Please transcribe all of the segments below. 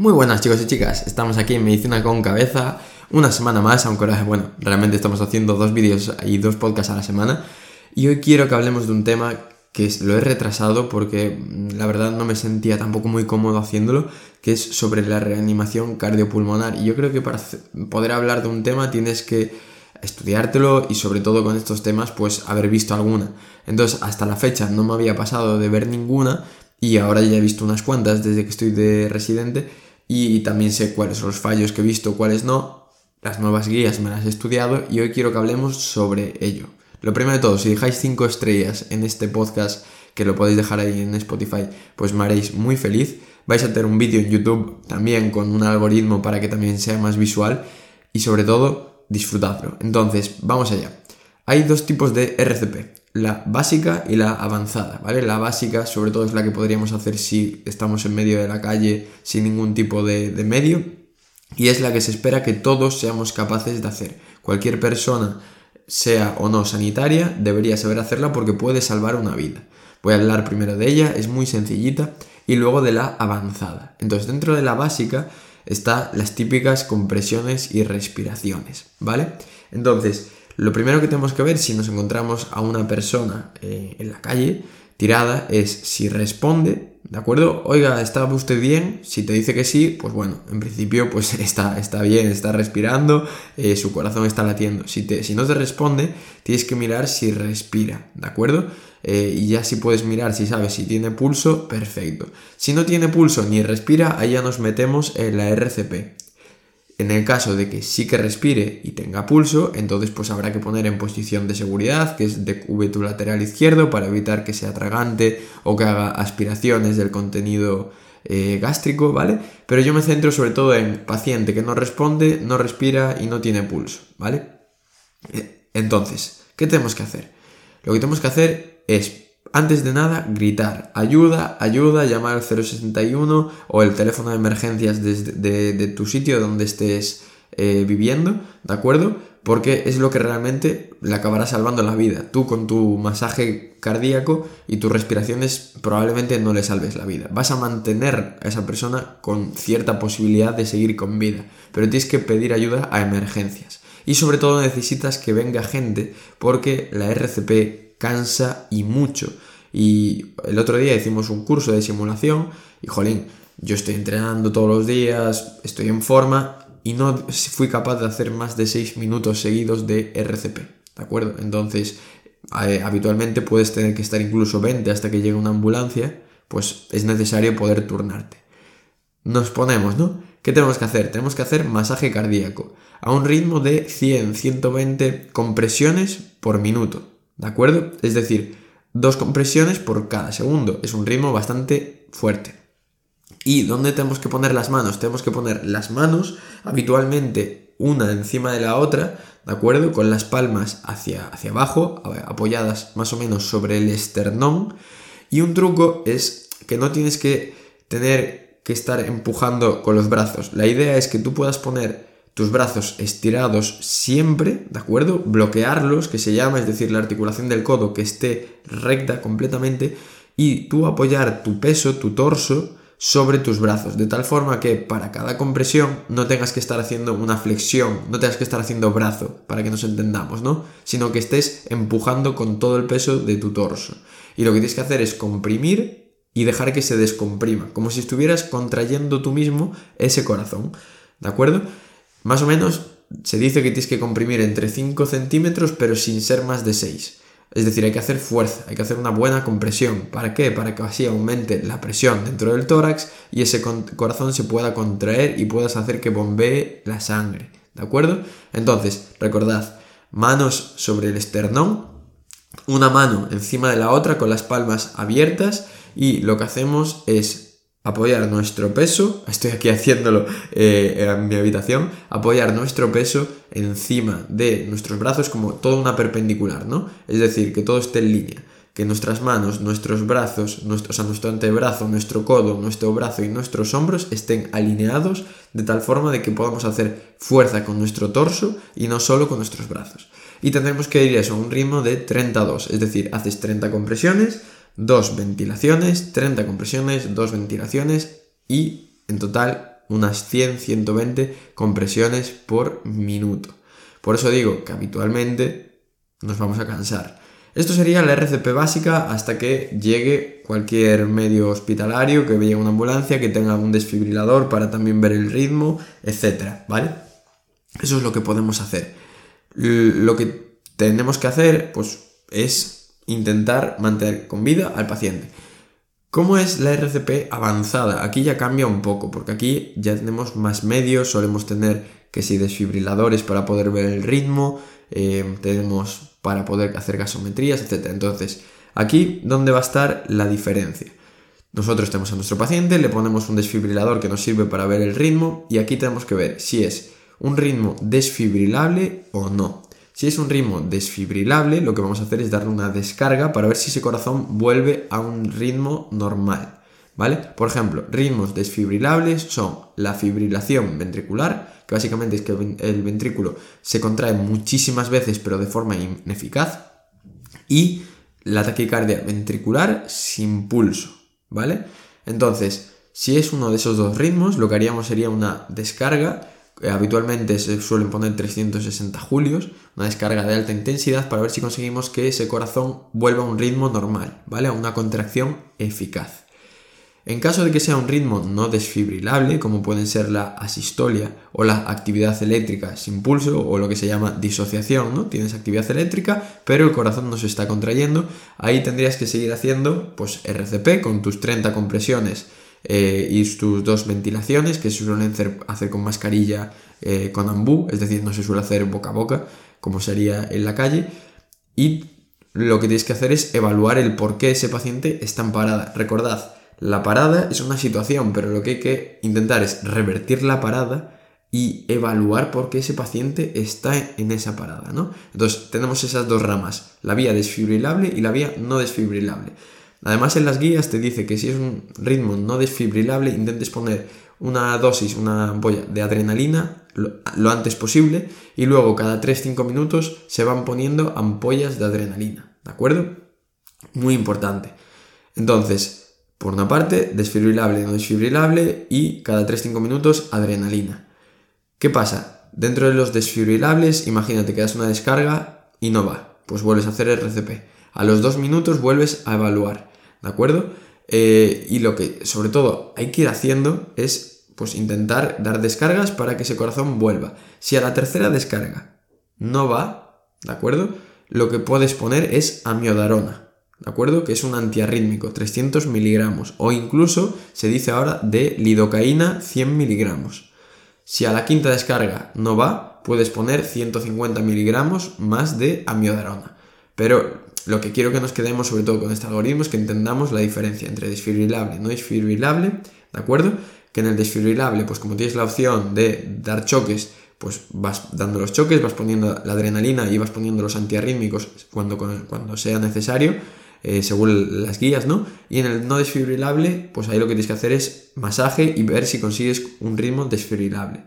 Muy buenas chicos y chicas, estamos aquí en Medicina con Cabeza, una semana más, aunque ahora, bueno, realmente estamos haciendo dos vídeos y dos podcasts a la semana. Y hoy quiero que hablemos de un tema que lo he retrasado porque mm, la verdad no me sentía tampoco muy cómodo haciéndolo, que es sobre la reanimación cardiopulmonar. Y yo creo que para poder hablar de un tema tienes que estudiártelo y sobre todo con estos temas pues haber visto alguna. Entonces hasta la fecha no me había pasado de ver ninguna y ahora ya he visto unas cuantas desde que estoy de residente y también sé cuáles son los fallos que he visto, cuáles no. Las nuevas guías me las he estudiado y hoy quiero que hablemos sobre ello. Lo primero de todo, si dejáis 5 estrellas en este podcast, que lo podéis dejar ahí en Spotify, pues me haréis muy feliz. Vais a tener un vídeo en YouTube también con un algoritmo para que también sea más visual y sobre todo disfrutadlo. Entonces, vamos allá. Hay dos tipos de RCP la básica y la avanzada, ¿vale? La básica sobre todo es la que podríamos hacer si estamos en medio de la calle sin ningún tipo de, medio y es la que se espera que todos seamos capaces de hacer. Cualquier persona, sea o no sanitaria, debería saber hacerla porque puede salvar una vida. Voy a hablar primero de ella, es muy sencillita, y luego de la avanzada. Entonces, dentro de la básica está las típicas compresiones y respiraciones, ¿vale? Entonces, lo primero que tenemos que ver si nos encontramos a una persona eh, en la calle tirada es si responde, ¿de acuerdo? Oiga, ¿está usted bien? Si te dice que sí, pues bueno, en principio pues está, está bien, está respirando, eh, su corazón está latiendo. Si, te, si no te responde, tienes que mirar si respira, ¿de acuerdo? Eh, y ya si puedes mirar si sabes si tiene pulso, perfecto. Si no tiene pulso ni respira, ahí ya nos metemos en la RCP. En el caso de que sí que respire y tenga pulso, entonces pues habrá que poner en posición de seguridad, que es de cúbito lateral izquierdo, para evitar que sea tragante o que haga aspiraciones del contenido eh, gástrico, ¿vale? Pero yo me centro sobre todo en paciente que no responde, no respira y no tiene pulso, ¿vale? Eh, entonces, ¿qué tenemos que hacer? Lo que tenemos que hacer es antes de nada, gritar ayuda, ayuda, llamar al 061 o el teléfono de emergencias de, tu sitio donde estés eh, viviendo, ¿de acuerdo? Porque es lo que realmente le acabará salvando la vida. Tú con tu masaje cardíaco y tus respiraciones probablemente no le salves la vida. Vas a mantener a esa persona con cierta posibilidad de seguir con vida, pero tienes que pedir ayuda a emergencias. Y sobre todo necesitas que venga gente porque la RCP cansa y mucho. Y el otro día hicimos un curso de simulación y, jolín, yo estoy entrenando todos los días, estoy en forma y no fui capaz de hacer más de 6 minutos seguidos de RCP, ¿de acuerdo? Entonces, eh, habitualmente puedes tener que estar incluso 20 hasta que llegue una ambulancia, pues es necesario poder turnarte. Nos ponemos, ¿no? ¿Qué tenemos que hacer? Tenemos que hacer masaje cardíaco a un ritmo de 100-120 compresiones por minuto. ¿De acuerdo? Es decir, dos compresiones por cada segundo. Es un ritmo bastante fuerte. ¿Y dónde tenemos que poner las manos? Tenemos que poner las manos habitualmente una encima de la otra, ¿de acuerdo? Con las palmas hacia, hacia abajo, apoyadas más o menos sobre el esternón. Y un truco es que no tienes que tener que estar empujando con los brazos. La idea es que tú puedas poner tus brazos estirados siempre, ¿de acuerdo? Bloquearlos, que se llama, es decir, la articulación del codo que esté recta completamente, y tú apoyar tu peso, tu torso, sobre tus brazos, de tal forma que para cada compresión no tengas que estar haciendo una flexión, no tengas que estar haciendo brazo, para que nos entendamos, ¿no? Sino que estés empujando con todo el peso de tu torso. Y lo que tienes que hacer es comprimir y dejar que se descomprima, como si estuvieras contrayendo tú mismo ese corazón, ¿de acuerdo? Más o menos se dice que tienes que comprimir entre 5 centímetros pero sin ser más de 6. Es decir, hay que hacer fuerza, hay que hacer una buena compresión. ¿Para qué? Para que así aumente la presión dentro del tórax y ese corazón se pueda contraer y puedas hacer que bombee la sangre. ¿De acuerdo? Entonces, recordad, manos sobre el esternón, una mano encima de la otra con las palmas abiertas y lo que hacemos es apoyar nuestro peso, estoy aquí haciéndolo eh, en mi habitación, apoyar nuestro peso encima de nuestros brazos como toda una perpendicular, ¿no? Es decir, que todo esté en línea, que nuestras manos, nuestros brazos, nuestro, o sea, nuestro antebrazo, nuestro codo, nuestro brazo y nuestros hombros estén alineados de tal forma de que podamos hacer fuerza con nuestro torso y no solo con nuestros brazos. Y tendremos que ir eso a un ritmo de 32, es decir, haces 30 compresiones, dos ventilaciones, 30 compresiones, dos ventilaciones y en total unas 100-120 compresiones por minuto. Por eso digo que habitualmente nos vamos a cansar. Esto sería la RCP básica hasta que llegue cualquier medio hospitalario, que llegue una ambulancia, que tenga un desfibrilador para también ver el ritmo, etcétera, ¿vale? Eso es lo que podemos hacer. Lo que tenemos que hacer, pues, es intentar mantener con vida al paciente. ¿Cómo es la RCP avanzada? Aquí ya cambia un poco, porque aquí ya tenemos más medios, solemos tener que si desfibriladores para poder ver el ritmo, eh, tenemos para poder hacer gasometrías, etc. Entonces, aquí, ¿dónde va a estar la diferencia? Nosotros tenemos a nuestro paciente, le ponemos un desfibrilador que nos sirve para ver el ritmo y aquí tenemos que ver si es un ritmo desfibrilable o no. Si es un ritmo desfibrilable, lo que vamos a hacer es darle una descarga para ver si ese corazón vuelve a un ritmo normal. ¿Vale? Por ejemplo, ritmos desfibrilables son la fibrilación ventricular, que básicamente es que el ventrículo se contrae muchísimas veces pero de forma ineficaz, y la taquicardia ventricular sin pulso, ¿vale? Entonces, si es uno de esos dos ritmos, lo que haríamos sería una descarga habitualmente se suelen poner 360 julios, una descarga de alta intensidad para ver si conseguimos que ese corazón vuelva a un ritmo normal, ¿vale? A una contracción eficaz. En caso de que sea un ritmo no desfibrilable, como pueden ser la asistolia o la actividad eléctrica sin pulso o lo que se llama disociación, ¿no? Tienes actividad eléctrica, pero el corazón no se está contrayendo, ahí tendrías que seguir haciendo pues RCP con tus 30 compresiones eh, y tus dos ventilaciones que se suelen hacer, con mascarilla eh, con ambú, es decir, no se suele hacer boca a boca como sería en la calle. Y lo que tienes que hacer es evaluar el por qué ese paciente está en parada. Recordad, la parada es una situación, pero lo que hay que intentar es revertir la parada y evaluar por qué ese paciente está en esa parada, ¿no? Entonces tenemos esas dos ramas, la vía desfibrilable y la vía no desfibrilable. Además en las guías te dice que si es un ritmo no desfibrilable intentes poner una dosis, una ampolla de adrenalina lo, antes posible y luego cada 3-5 minutos se van poniendo ampollas de adrenalina, ¿de acuerdo? Muy importante. Entonces, por una parte, desfibrilable, no desfibrilable y cada 3-5 minutos adrenalina. ¿Qué pasa? Dentro de los desfibrilables, imagínate que das una descarga y no va, pues vuelves a hacer el RCP. A los 2 minutos vuelves a evaluar. ¿De acuerdo? Eh, y lo que sobre todo hay que ir haciendo es pues intentar dar descargas para que ese corazón vuelva. Si a la tercera descarga no va, ¿de acuerdo? Lo que puedes poner es amiodarona, ¿de acuerdo? Que es un antiarrítmico, 300 miligramos, o incluso se dice ahora de lidocaína 100 miligramos. Si a la quinta descarga no va, puedes poner 150 miligramos más de amiodarona. Pero lo que quiero que nos quedemos sobre todo con este algoritmo es que entendamos la diferencia entre desfibrilable y no desfibrilable, ¿de acuerdo? Que en el desfibrilable, pues como tienes la opción de dar choques, pues vas dando los choques, vas poniendo la adrenalina y vas poniendo los antiarrítmicos cuando, cuando sea necesario, eh, según las guías, ¿no? Y en el no desfibrilable, pues ahí lo que tienes que hacer es masaje y ver si consigues un ritmo desfibrilable.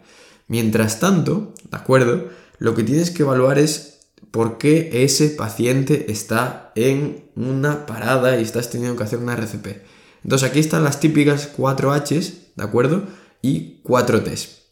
Mientras tanto, ¿de acuerdo? Lo que tienes que evaluar es por qué ese paciente está en una parada y estás teniendo que hacer una RCP. Entonces aquí están las típicas 4 Hs, ¿de acuerdo? Y 4 Ts.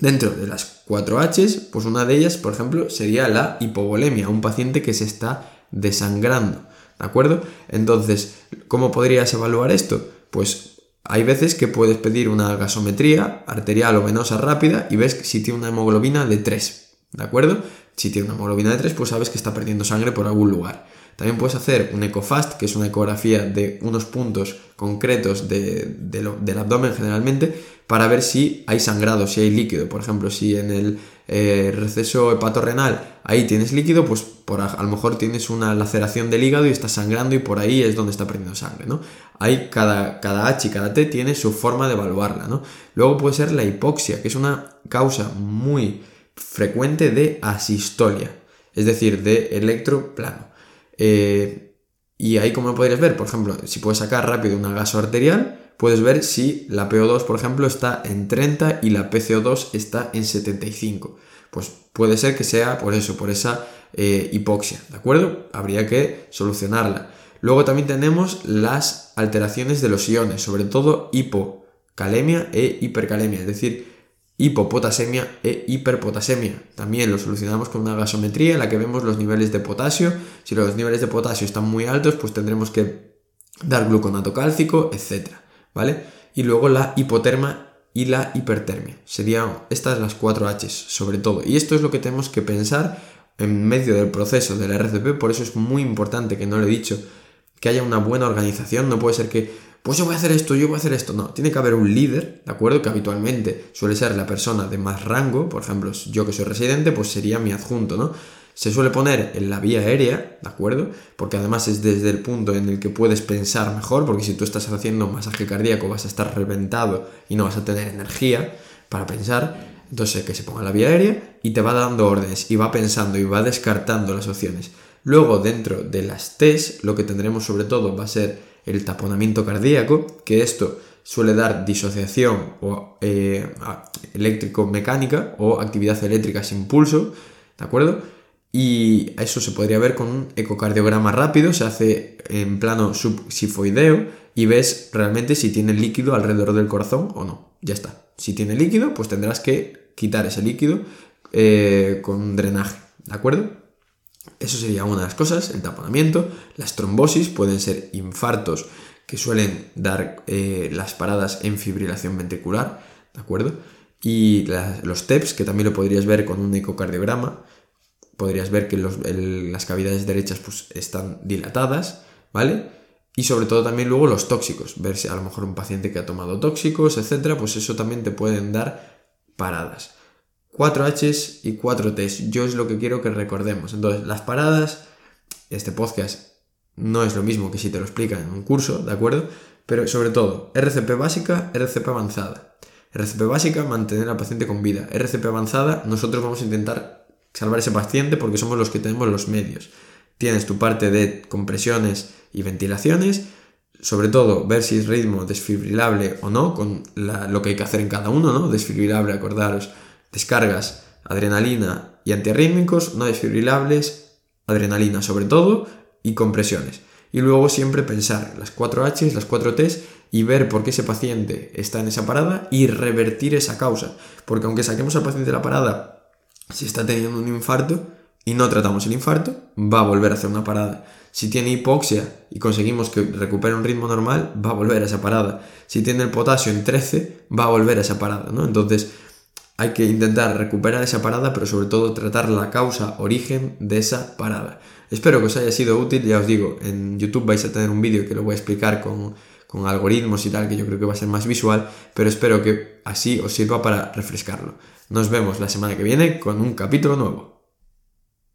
Dentro de las 4 Hs, pues una de ellas, por ejemplo, sería la hipovolemia, un paciente que se está desangrando, ¿de acuerdo? Entonces, ¿cómo podrías evaluar esto? Pues hay veces que puedes pedir una gasometría arterial o venosa rápida y ves si tiene una hemoglobina de 3, ¿de acuerdo? Si tiene una hemoglobina de 3, pues sabes que está perdiendo sangre por algún lugar. También puedes hacer un ecofast, que es una ecografía de unos puntos concretos del abdomen generalmente, para ver si hay sangrado, si hay líquido. Por ejemplo, si en el eh, receso hepatorrenal ahí tienes líquido, pues por, a, lo mejor tienes una laceración del hígado y está sangrando y por ahí es donde está perdiendo sangre, ¿no? Hay cada, cada H y cada T tiene su forma de evaluarla, ¿no? Luego puede ser la hipoxia, que es una causa muy frecuente de asistolia, es decir, de electroplano. Eh, y ahí como podrías ver, por ejemplo, si puedes sacar rápido una gaso arterial, puedes ver si la PO2, por ejemplo, está en 30 y la PCO2 está en 75. Pues puede ser que sea por eso, por esa eh, hipoxia, ¿de acuerdo? Habría que solucionarla. Luego también tenemos las alteraciones de los iones, sobre todo hipo hipocalemia e hipercalemia, es decir, hipopotasemia e hiperpotasemia. También lo solucionamos con una gasometría en la que vemos los niveles de potasio. Si los niveles de potasio están muy altos, pues tendremos que dar gluconato cálcico, etc. ¿Vale? Y luego la hipoterma y la hipertermia. Serían estas las cuatro H's, sobre todo. Y esto es lo que tenemos que pensar en medio del proceso del RCP, por eso es muy importante, que no lo he dicho, que haya una buena organización. No puede ser que pues yo voy a hacer esto, yo voy a hacer esto. No, tiene que haber un líder, ¿de acuerdo? Que habitualmente suele ser la persona de más rango, por ejemplo, yo que soy residente, pues sería mi adjunto, ¿no? Se suele poner en la vía aérea, ¿de acuerdo? Porque además es desde el punto en el que puedes pensar mejor, porque si tú estás haciendo masaje cardíaco vas a estar reventado y no vas a tener energía para pensar. Entonces que se ponga en la vía aérea y te va dando órdenes y va pensando y va descartando las opciones. Luego dentro de las test lo que tendremos sobre todo va a ser el taponamiento cardíaco, que esto suele dar disociación o, eh, eléctrico-mecánica o actividad eléctrica sin pulso, ¿de acuerdo? Y eso se podría ver con un ecocardiograma rápido, se hace en plano subsifoideo y ves realmente si tiene líquido alrededor del corazón o no. Ya está. Si tiene líquido, pues tendrás que quitar ese líquido eh, con drenaje, ¿de acuerdo? Eso sería una de las cosas, el taponamiento. Las trombosis pueden ser infartos que suelen dar eh, las paradas en fibrilación ventricular, ¿de acuerdo? Y los TEPS, que también lo podrías ver con un ecocardiograma, podrías ver que las cavidades derechas pues, están dilatadas, ¿vale? Y sobre todo también luego los tóxicos, ver si a lo mejor un paciente que ha tomado tóxicos, etcétera, pues eso también te pueden dar paradas. 4 Hs y 4 Ts. Yo es lo que quiero que recordemos. Entonces, las paradas, este podcast no es lo mismo que si te lo explican en un curso, ¿de acuerdo? Pero sobre todo, RCP básica, RCP avanzada. RCP básica, mantener al paciente con vida. RCP avanzada, nosotros vamos a intentar salvar ese paciente porque somos los que tenemos los medios. Tienes tu parte de compresiones y ventilaciones, sobre todo ver si es ritmo desfibrilable o no, con lo que hay que hacer en cada uno, ¿no? Desfibrilable, acordaros descargas adrenalina y antiarrítmicos no desfibrilables, adrenalina sobre todo y compresiones. Y luego siempre pensar las 4 Hs, las 4 Ts y ver por qué ese paciente está en esa parada y revertir esa causa. Porque aunque saquemos al paciente de la parada, si está teniendo un infarto y no tratamos el infarto, va a volver a hacer una parada. Si tiene hipoxia y conseguimos que recupere un ritmo normal, va a volver a esa parada. Si tiene el potasio en 13, va a volver a esa parada, ¿no? Entonces, hay que intentar recuperar esa parada, pero sobre todo tratar la causa, origen de esa parada. Espero que os haya sido útil, ya os digo, en YouTube vais a tener un vídeo que lo voy a explicar con, con algoritmos y tal, que yo creo que va a ser más visual, pero espero que así os sirva para refrescarlo. Nos vemos la semana que viene con un capítulo nuevo.